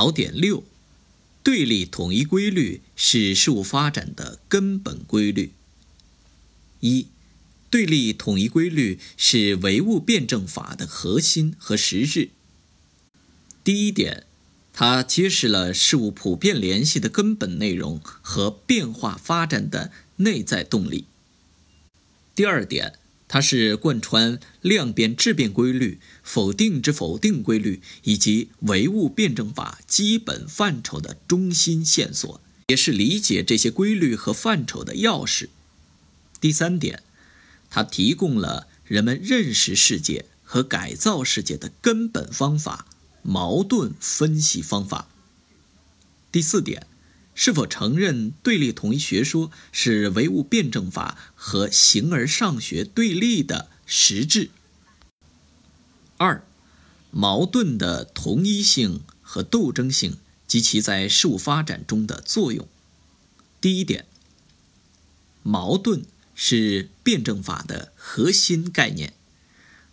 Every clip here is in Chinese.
考点六：对立统一规律是事物发展的根本规律。一、对立统一规律是唯物辩证法的核心和实质。第一点，它揭示了事物普遍联系的根本内容和变化发展的内在动力。第二点。它是贯穿量变质变规律、否定之否定规律以及唯物辩证法基本范畴的中心线索，也是理解这些规律和范畴的钥匙。第三点，它提供了人们认识世界和改造世界的根本方法——矛盾分析方法。第四点。是否承认对立统一学说是唯物辩证法和形而上学对立的实质？二、矛盾的同一性和斗争性及其在事物发展中的作用。第一点，矛盾是辩证法的核心概念。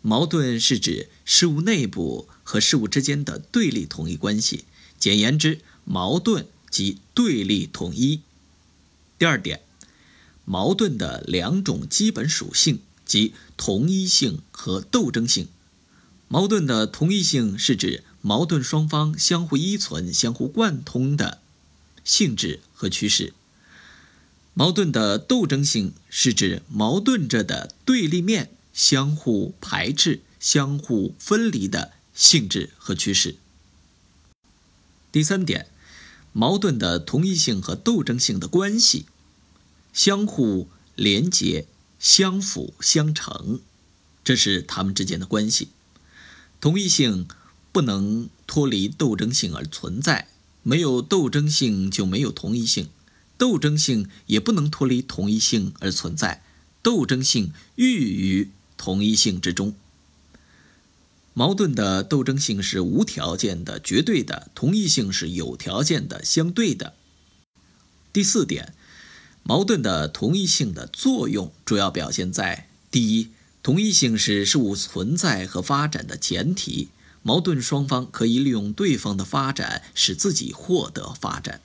矛盾是指事物内部和事物之间的对立统一关系。简言之，矛盾。即对立统一。第二点，矛盾的两种基本属性即同一性和斗争性。矛盾的同一性是指矛盾双方相互依存、相互贯通的性质和趋势；矛盾的斗争性是指矛盾着的对立面相互排斥、相互分离的性质和趋势。第三点。矛盾的同一性和斗争性的关系，相互连结、相辅相成，这是他们之间的关系。同一性不能脱离斗争性而存在，没有斗争性就没有同一性；斗争性也不能脱离同一性而存在，斗争性寓于同一性之中。矛盾的斗争性是无条件的、绝对的；同一性是有条件的、相对的。第四点，矛盾的同一性的作用主要表现在：第一，同一性是事物存在和发展的前提，矛盾双方可以利用对方的发展使自己获得发展；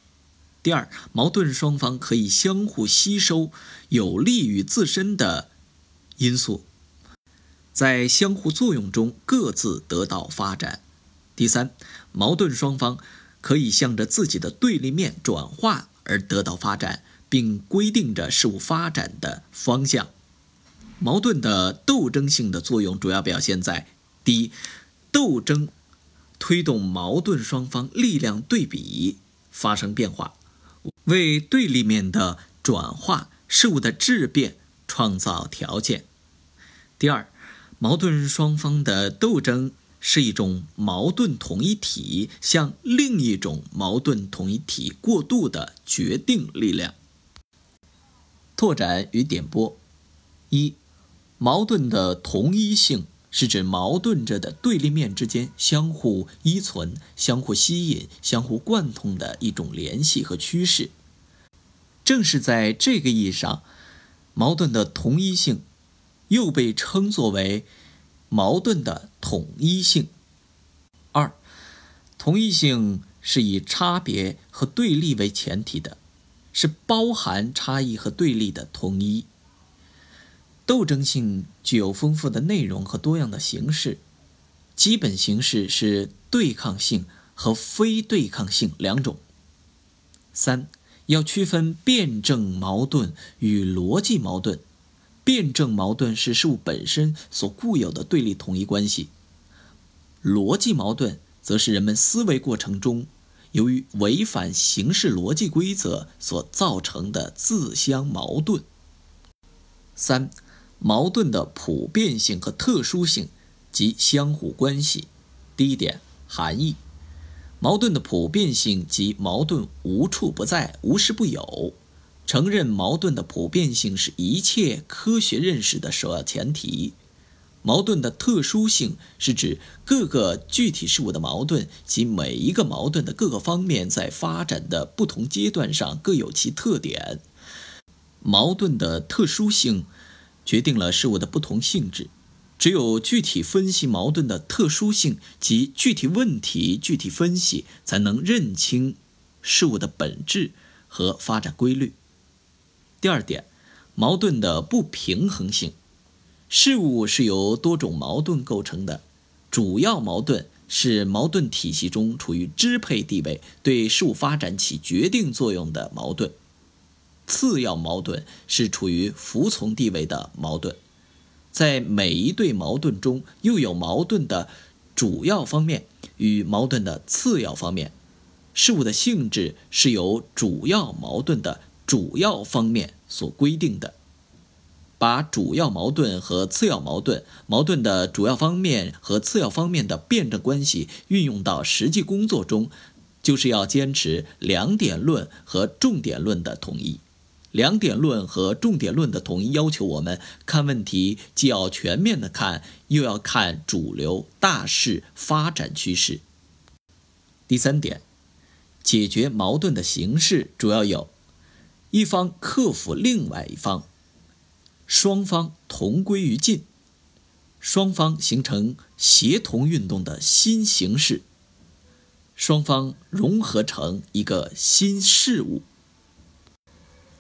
第二，矛盾双方可以相互吸收有利于自身的因素。在相互作用中各自得到发展。第三，矛盾双方可以向着自己的对立面转化而得到发展，并规定着事物发展的方向。矛盾的斗争性的作用主要表现在：第一，斗争推动矛盾双方力量对比发生变化，为对立面的转化、事物的质变创造条件。第二。矛盾双方的斗争是一种矛盾统一体向另一种矛盾统一体过渡的决定力量。拓展与点拨：一、矛盾的同一性是指矛盾着的对立面之间相互依存、相互吸引、相互贯通的一种联系和趋势。正是在这个意义上，矛盾的同一性。又被称作为矛盾的统一性。二，同一性是以差别和对立为前提的，是包含差异和对立的统一。斗争性具有丰富的内容和多样的形式，基本形式是对抗性和非对抗性两种。三，要区分辩证矛盾与逻辑矛盾。辩证矛盾是事物本身所固有的对立统一关系，逻辑矛盾则是人们思维过程中由于违反形式逻辑规则所造成的自相矛盾。三、矛盾的普遍性和特殊性及相互关系。第一点，含义：矛盾的普遍性及矛盾无处不在、无时不有。承认矛盾的普遍性是一切科学认识的首要前提。矛盾的特殊性是指各个具体事物的矛盾及每一个矛盾的各个方面在发展的不同阶段上各有其特点。矛盾的特殊性决定了事物的不同性质，只有具体分析矛盾的特殊性及具体问题具体分析，才能认清事物的本质和发展规律。第二点，矛盾的不平衡性。事物是由多种矛盾构成的，主要矛盾是矛盾体系中处于支配地位、对事物发展起决定作用的矛盾；次要矛盾是处于服从地位的矛盾。在每一对矛盾中，又有矛盾的主要方面与矛盾的次要方面。事物的性质是由主要矛盾的主要方面所规定的。把主要矛盾和次要矛盾、矛盾的主要方面和次要方面的辩证关系运用到实际工作中，就是要坚持两点论和重点论的统一。两点论和重点论的统一要求我们看问题，既要全面的看，又要看主流大势发展趋势。第三点，解决矛盾的形式主要有：一方克服另外一方，双方同归于尽，双方形成协同运动的新形式，双方融合成一个新事物。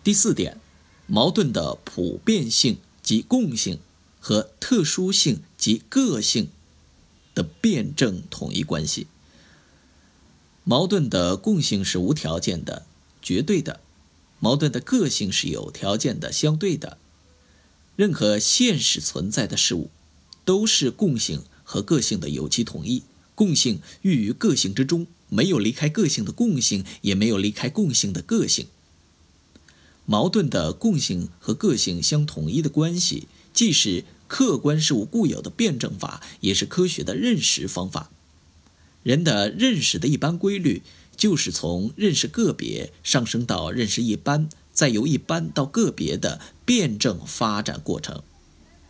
第四点，矛盾的普遍性及共性和特殊性及个性的辩证统一关系。矛盾的共性是无条件的、绝对的；矛盾的个性是有条件的、相对的。任何现实存在的事物，都是共性和个性的有机统一。共性寓于个性之中，没有离开个性的共性，也没有离开共性的个性。矛盾的共性和个性相统一的关系，既是客观事物固有的辩证法，也是科学的认识方法。人的认识的一般规律，就是从认识个别上升到认识一般，再由一般到个别的辩证发展过程。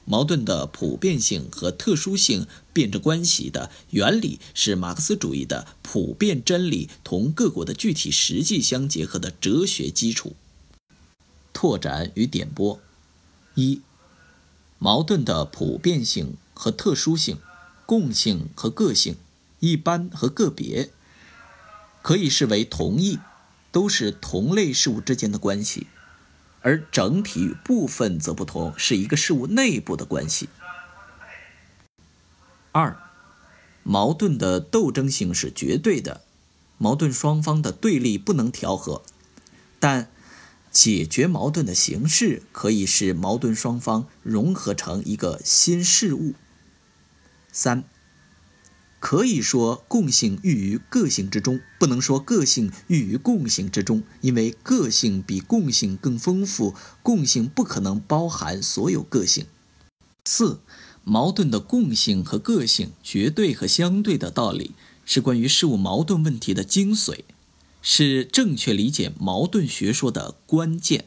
矛盾的普遍性和特殊性辩证关系的原理，是马克思主义的普遍真理同各国的具体实际相结合的哲学基础。拓展与点拨：一、矛盾的普遍性和特殊性、共性和个性、一般和个别，可以视为同义，都是同类事物之间的关系；而整体与部分则不同，是一个事物内部的关系。二、矛盾的斗争性是绝对的，矛盾双方的对立不能调和，但。解决矛盾的形式可以使矛盾双方融合成一个新事物。三，可以说共性寓于个性之中，不能说个性寓于共性之中，因为个性比共性更丰富，共性不可能包含所有个性。四，矛盾的共性和个性、绝对和相对的道理，是关于事物矛盾问题的精髓。是正确理解矛盾学说的关键。